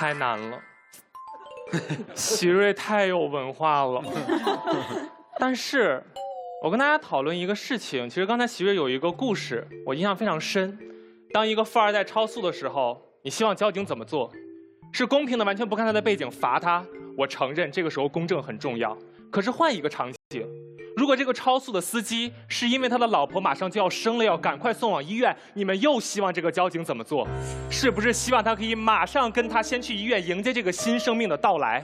太难了，席瑞太有文化了。但是，我跟大家讨论一个事情，其实刚才席瑞有一个故事，我印象非常深。当一个富二代超速的时候，你希望交警怎么做？是公平的，完全不看他的背景罚他？我承认这个时候公正很重要。可是换一个场景，如果这个超速的司机是因为他的老婆马上就要生了，要赶快送往医院，你们又希望这个交警怎么做？是不是希望他可以马上跟他先去医院迎接这个新生命的到来？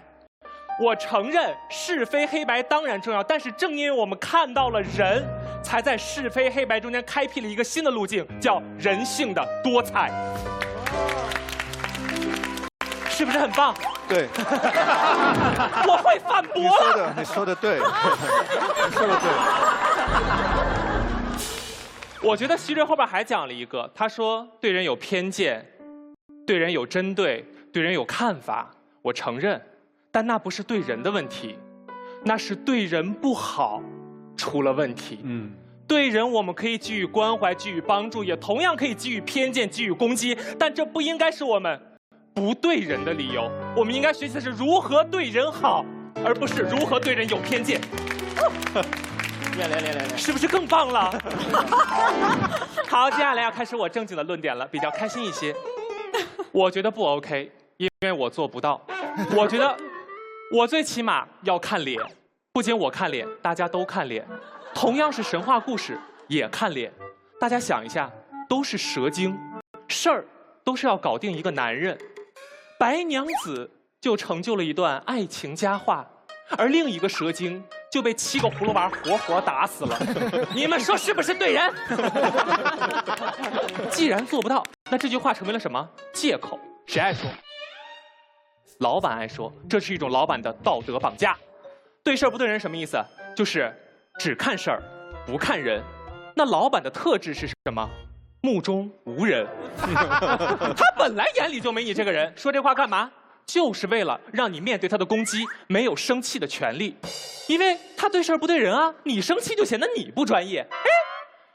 我承认是非黑白当然重要，但是正因为我们看到了人，才在是非黑白中间开辟了一个新的路径，叫人性的多彩。是不是很棒？对，我会反驳你说。的，你说的对，你说的对。我觉得席瑞后边还讲了一个，他说对人有偏见，对人有针对，对人有看法。我承认，但那不是对人的问题，那是对人不好出了问题。嗯，对人我们可以给予关怀，给予帮助，也同样可以给予偏见，给予攻击，但这不应该是我们不对人的理由。我们应该学习的是如何对人好，而不是如何对人有偏见。练练练练练。是不是更棒了？好，接下来要开始我正经的论点了，比较开心一些。我觉得不 OK，因为我做不到。我觉得我最起码要看脸，不仅我看脸，大家都看脸。同样是神话故事，也看脸。大家想一下，都是蛇精，事儿都是要搞定一个男人。白娘子就成就了一段爱情佳话，而另一个蛇精就被七个葫芦娃活活打死了。你们说是不是对人？既然做不到，那这句话成为了什么借口？谁爱说？老板爱说，这是一种老板的道德绑架。对事儿不对人什么意思？就是只看事儿，不看人。那老板的特质是什么？目中无人。他本来眼里就没你这个人，说这话干嘛？就是为了让你面对他的攻击没有生气的权利，因为他对事儿不对人啊，你生气就显得你不专业。哎，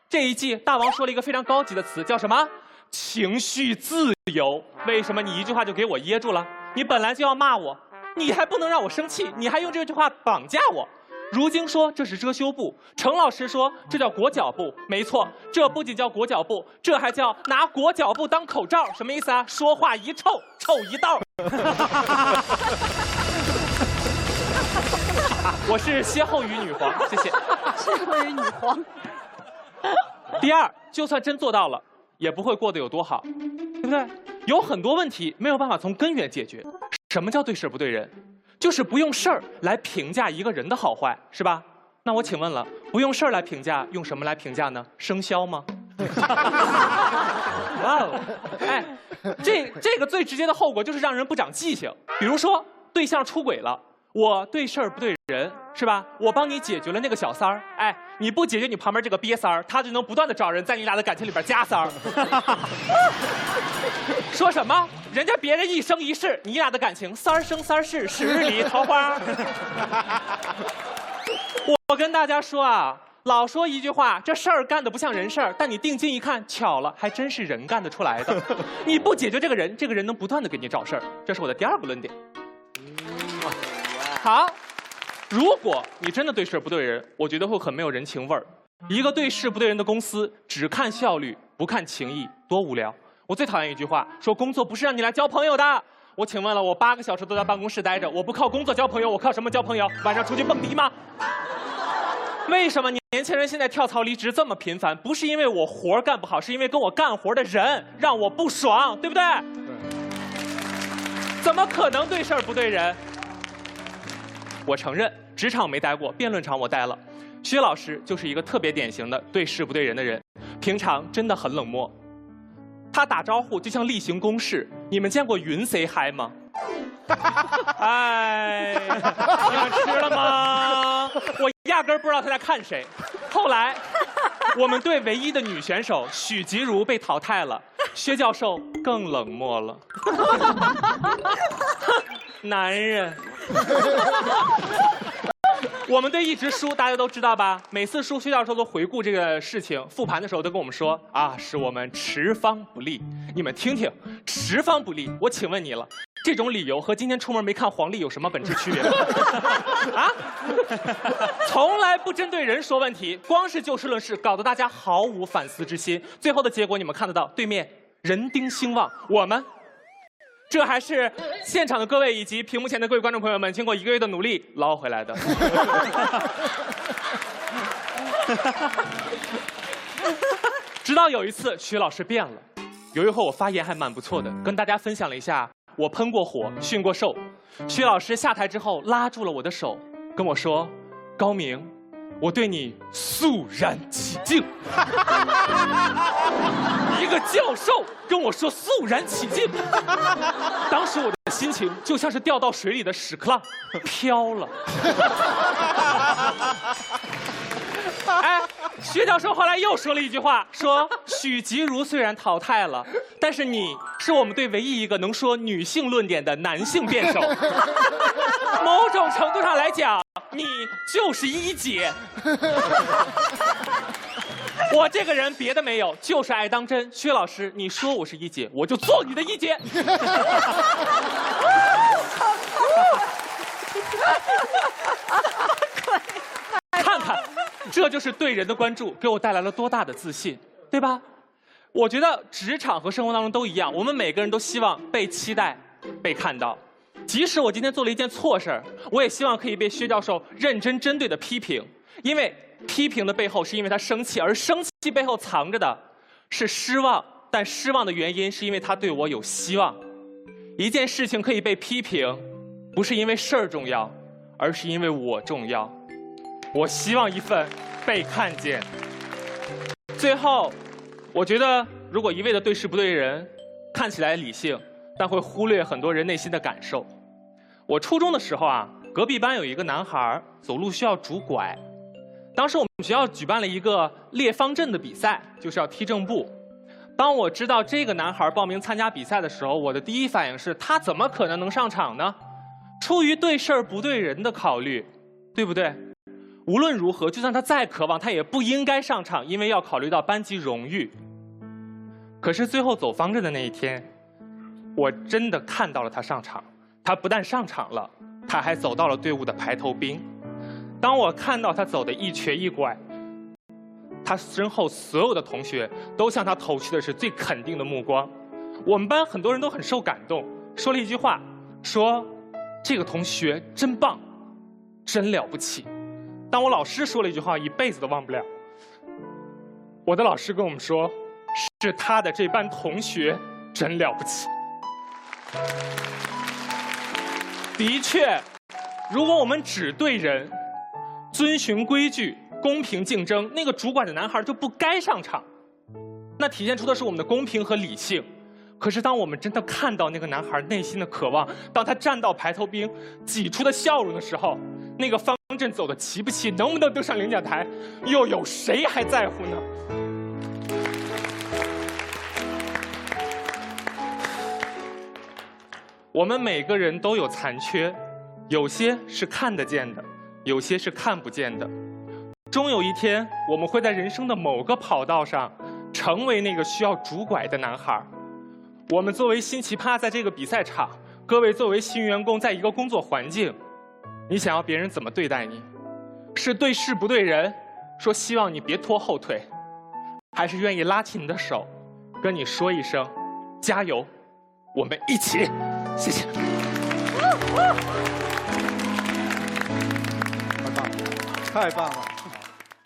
这一季大王说了一个非常高级的词，叫什么？情绪自由。为什么你一句话就给我噎住了？你本来就要骂我，你还不能让我生气，你还用这句话绑架我。如今说这是遮羞布，程老师说这叫裹脚布，没错，这不仅叫裹脚布，这还叫拿裹脚布当口罩，什么意思啊？说话一臭，臭一道。我是歇后语女皇，谢谢。歇后语女皇。第二，就算真做到了，也不会过得有多好，对不对？有很多问题没有办法从根源解决。什么叫对事不对人？就是不用事儿来评价一个人的好坏，是吧？那我请问了，不用事儿来评价，用什么来评价呢？生肖吗？哇哦，哎，这这个最直接的后果就是让人不长记性。比如说，对象出轨了，我对事儿不对人，是吧？我帮你解决了那个小三儿，哎，你不解决你旁边这个瘪三儿，他就能不断的找人在你俩的感情里边加三儿。说什么？人家别人一生一世，你俩的感情三儿生三世，十里桃花。我我跟大家说啊，老说一句话，这事儿干的不像人事儿，但你定睛一看，巧了，还真是人干得出来的。你不解决这个人，这个人能不断的给你找事儿，这是我的第二个论点。好，如果你真的对事儿不对人，我觉得会很没有人情味儿。一个对事不对人的公司，只看效率不看情谊，多无聊。我最讨厌一句话，说工作不是让你来交朋友的。我请问了，我八个小时都在办公室待着，我不靠工作交朋友，我靠什么交朋友？晚上出去蹦迪吗？为什么年轻人现在跳槽离职这么频繁？不是因为我活儿干不好，是因为跟我干活的人让我不爽，对不对？怎么可能对事儿不对人？我承认，职场没待过，辩论场我待了。薛老师就是一个特别典型的对事不对人的人，平常真的很冷漠。他打招呼就像例行公事。你们见过云 say hi 吗？哎，你们吃了吗？我压根儿不知道他在看谁。后来，我们队唯一的女选手许吉如被淘汰了，薛教授更冷漠了。男人。我们队一直输，大家都知道吧？每次输，薛教授都回顾这个事情，复盘的时候都跟我们说啊，是我们持方不利。你们听听，持方不利，我请问你了，这种理由和今天出门没看黄历有什么本质区别？啊？从来不针对人说问题，光是就事论事，搞得大家毫无反思之心。最后的结果你们看得到，对面人丁兴旺，我们。这还是现场的各位以及屏幕前的各位观众朋友们经过一个月的努力捞回来的。直到有一次，徐老师变了。有一回我发言还蛮不错的，跟大家分享了一下我喷过火、训过兽。徐老师下台之后拉住了我的手，跟我说：“高明，我对你肃然起敬。”一个教授跟我说肃然起敬，当时我的心情就像是掉到水里的屎壳郎，飘了。哎，薛教授后来又说了一句话，说许吉如虽然淘汰了，但是你是我们队唯一一个能说女性论点的男性辩手。某种程度上来讲，你就是一姐。我这个人别的没有，就是爱当真。薛老师，你说我是一姐，我就做你的一姐。看看，这就是对人的关注，给我带来了多大的自信，对吧？我觉得职场和生活当中都一样，我们每个人都希望被期待、被看到。即使我今天做了一件错事儿，我也希望可以被薛教授认真针对的批评，因为批评的背后是因为他生气，而生气背后藏着的是失望，但失望的原因是因为他对我有希望。一件事情可以被批评，不是因为事儿重要，而是因为我重要。我希望一份被看见。最后，我觉得如果一味的对事不对人，看起来理性，但会忽略很多人内心的感受。我初中的时候啊，隔壁班有一个男孩走路需要拄拐，当时我们学校举办了一个列方阵的比赛，就是要踢正步。当我知道这个男孩报名参加比赛的时候，我的第一反应是他怎么可能能上场呢？出于对事儿不对人的考虑，对不对？无论如何，就算他再渴望，他也不应该上场，因为要考虑到班级荣誉。可是最后走方阵的那一天，我真的看到了他上场。他不但上场了，他还走到了队伍的排头兵。当我看到他走的一瘸一拐，他身后所有的同学都向他投去的是最肯定的目光。我们班很多人都很受感动，说了一句话，说：“这个同学真棒，真了不起。”当我老师说了一句话，一辈子都忘不了。我的老师跟我们说，是他的这班同学真了不起。的确，如果我们只对人遵循规矩、公平竞争，那个主管的男孩就不该上场。那体现出的是我们的公平和理性。可是，当我们真的看到那个男孩内心的渴望，当他站到排头兵挤出的笑容的时候，那个方阵走的齐不齐，能不能登上领奖台，又有谁还在乎呢？我们每个人都有残缺，有些是看得见的，有些是看不见的。终有一天，我们会在人生的某个跑道上，成为那个需要拄拐的男孩。我们作为新奇葩，在这个比赛场；各位作为新员工，在一个工作环境，你想要别人怎么对待你？是对事不对人，说希望你别拖后腿，还是愿意拉起你的手，跟你说一声加油，我们一起。谢谢。太棒了，太棒了。